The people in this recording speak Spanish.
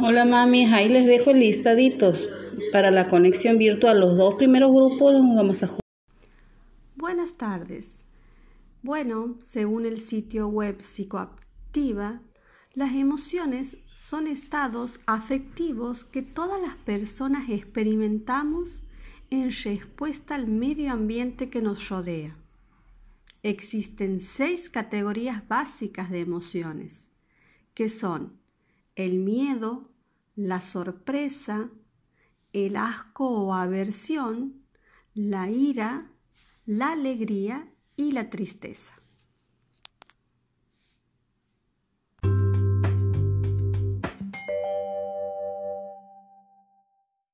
Hola mami, ahí les dejo listaditos para la conexión virtual. Los dos primeros grupos los vamos a jugar. Buenas tardes. Bueno, según el sitio web Psicoactiva, las emociones son estados afectivos que todas las personas experimentamos en respuesta al medio ambiente que nos rodea. Existen seis categorías básicas de emociones, que son el miedo, la sorpresa, el asco o aversión, la ira, la alegría y la tristeza.